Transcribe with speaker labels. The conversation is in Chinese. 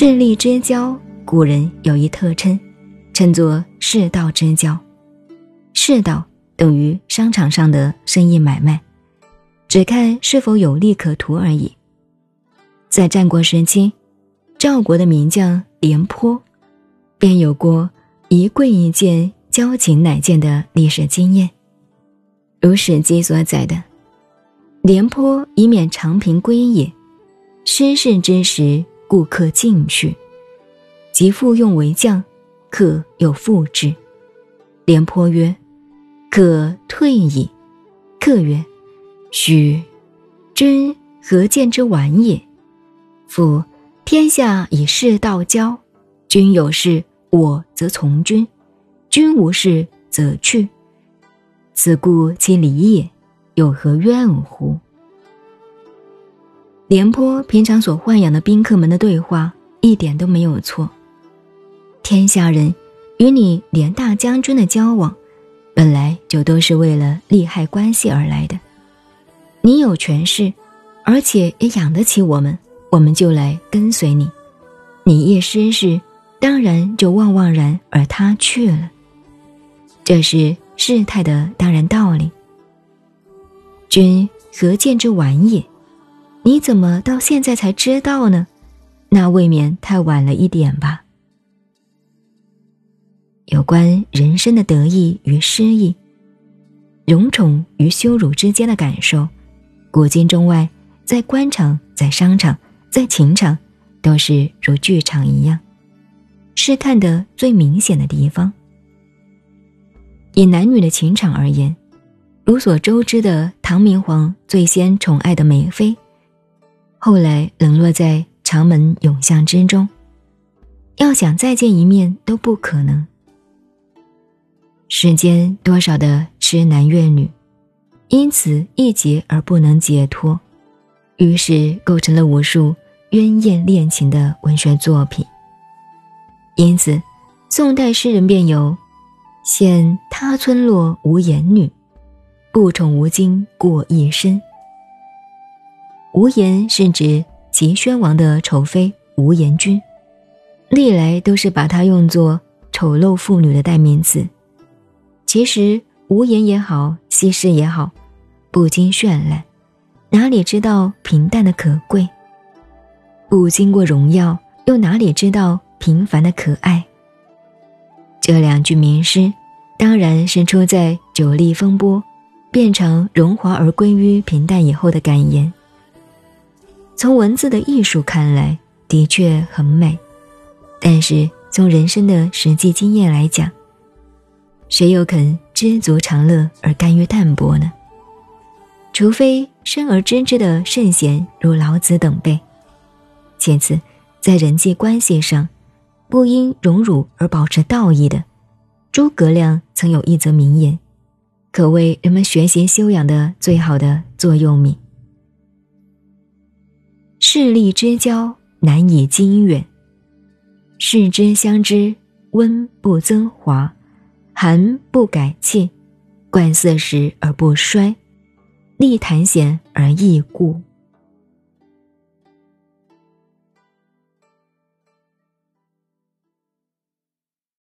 Speaker 1: 势利之交，古人有一特称，称作世道之交。世道等于商场上的生意买卖，只看是否有利可图而已。在战国时期，赵国的名将廉颇，便有过一贵一贱，交情乃见的历史经验。如《史记》所载的，廉颇以免长平归也，失事之时。故客进去，即复用为将，客又复之。廉颇曰：“可退矣。”客曰：“许，君何见之晚也？夫天下以事道交，君有事，我则从君；君无事，则去。此故其礼也，有何怨乎？”廉颇平常所豢养的宾客们的对话一点都没有错。天下人与你廉大将军的交往，本来就都是为了利害关系而来的。你有权势，而且也养得起我们，我们就来跟随你。你一失势，当然就望望然而他去了。这是事态的当然道理。君何见之晚也？你怎么到现在才知道呢？那未免太晚了一点吧。有关人生的得意与失意，荣宠与羞辱之间的感受，古今中外，在官场、在商场、在情场，都是如剧场一样，是看得最明显的地方。以男女的情场而言，如所周知的，唐明皇最先宠爱的梅妃。后来冷落在长门永巷之中，要想再见一面都不可能。世间多少的痴男怨女，因此一劫而不能解脱，于是构成了无数鸳艳恋情的文学作品。因此，宋代诗人便有“羡他村落无言女，不宠无惊过一生”。无言是指齐宣王的丑妃无言君，历来都是把她用作丑陋妇女的代名词。其实无言也好，西施也好，不经绚烂，哪里知道平淡的可贵；不经过荣耀，又哪里知道平凡的可爱？这两句名诗，当然是出在久历风波，变成荣华而归于平淡以后的感言。从文字的艺术看来，的确很美，但是从人生的实际经验来讲，谁又肯知足常乐而甘于淡泊呢？除非生而知之的圣贤如老子等辈。其次，在人际关系上，不因荣辱而保持道义的，诸葛亮曾有一则名言，可谓人们学习修养的最好的座右铭。势利之交难以经远，世之相知，温不增华，寒不改气，冠色时而不衰，利谈险而易固。